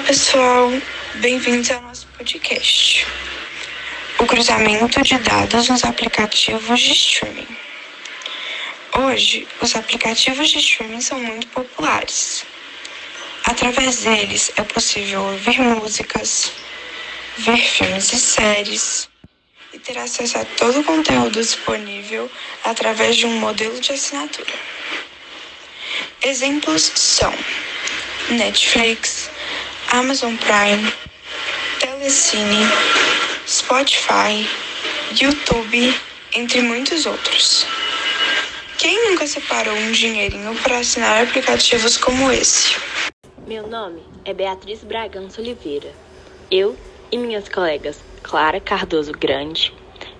pessoal, bem-vindos ao nosso podcast. O cruzamento de dados nos aplicativos de streaming. Hoje, os aplicativos de streaming são muito populares. Através deles é possível ouvir músicas, ver filmes e séries e ter acesso a todo o conteúdo disponível através de um modelo de assinatura. Exemplos são Netflix, Amazon Prime, Telecine, Spotify, YouTube, entre muitos outros. Quem nunca separou um dinheirinho para assinar aplicativos como esse? Meu nome é Beatriz Bragança Oliveira. Eu e minhas colegas Clara Cardoso Grande,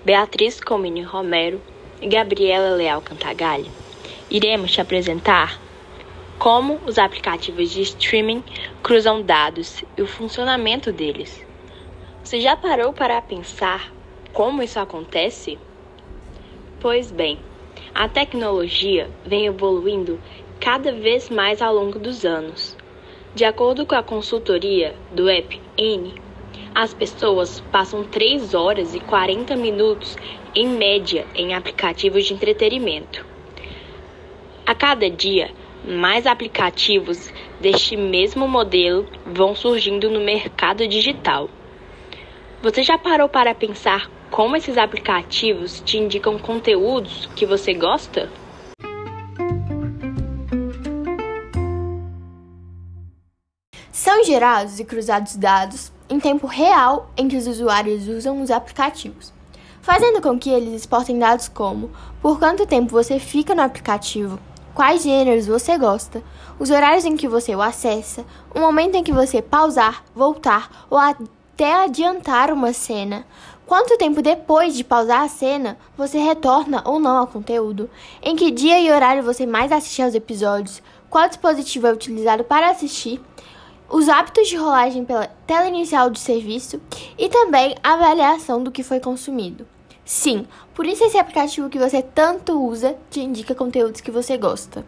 Beatriz Comini Romero e Gabriela Leal Cantagalha iremos te apresentar como os aplicativos de streaming cruzam dados e o funcionamento deles. Você já parou para pensar como isso acontece? Pois bem, a tecnologia vem evoluindo cada vez mais ao longo dos anos. De acordo com a consultoria do App N, as pessoas passam 3 horas e 40 minutos em média em aplicativos de entretenimento. A cada dia, mais aplicativos deste mesmo modelo vão surgindo no mercado digital. Você já parou para pensar como esses aplicativos te indicam conteúdos que você gosta? São gerados e cruzados dados em tempo real em que os usuários usam os aplicativos, fazendo com que eles exportem dados como por quanto tempo você fica no aplicativo, quais gêneros você gosta, os horários em que você o acessa, o momento em que você pausar, voltar ou até adiantar uma cena, quanto tempo depois de pausar a cena você retorna ou não ao conteúdo, em que dia e horário você mais assiste aos episódios, qual dispositivo é utilizado para assistir, os hábitos de rolagem pela tela inicial do serviço e também a avaliação do que foi consumido. Sim, por isso esse aplicativo que você tanto usa te indica conteúdos que você gosta.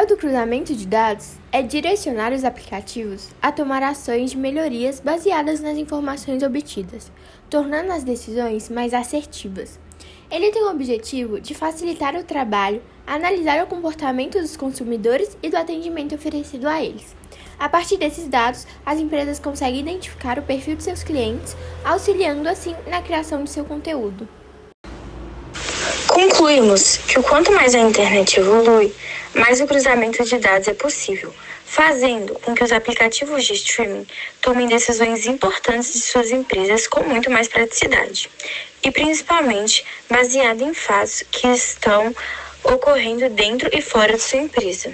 O do cruzamento de dados é direcionar os aplicativos a tomar ações de melhorias baseadas nas informações obtidas, tornando as decisões mais assertivas. Ele tem o objetivo de facilitar o trabalho, analisar o comportamento dos consumidores e do atendimento oferecido a eles. A partir desses dados, as empresas conseguem identificar o perfil de seus clientes, auxiliando assim na criação de seu conteúdo. Concluímos que quanto mais a internet evolui, mais o cruzamento de dados é possível, fazendo com que os aplicativos de streaming tomem decisões importantes de suas empresas com muito mais praticidade, e principalmente baseado em fatos que estão ocorrendo dentro e fora de sua empresa.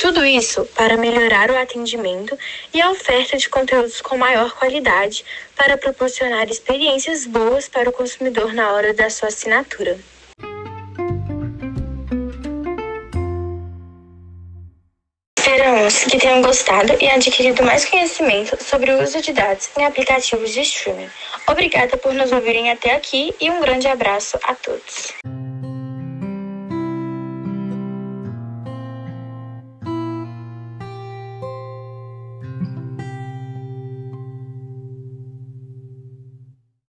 Tudo isso para melhorar o atendimento e a oferta de conteúdos com maior qualidade para proporcionar experiências boas para o consumidor na hora da sua assinatura. Esperamos que tenham gostado e adquirido mais conhecimento sobre o uso de dados em aplicativos de streaming. Obrigada por nos ouvirem até aqui e um grande abraço a todos.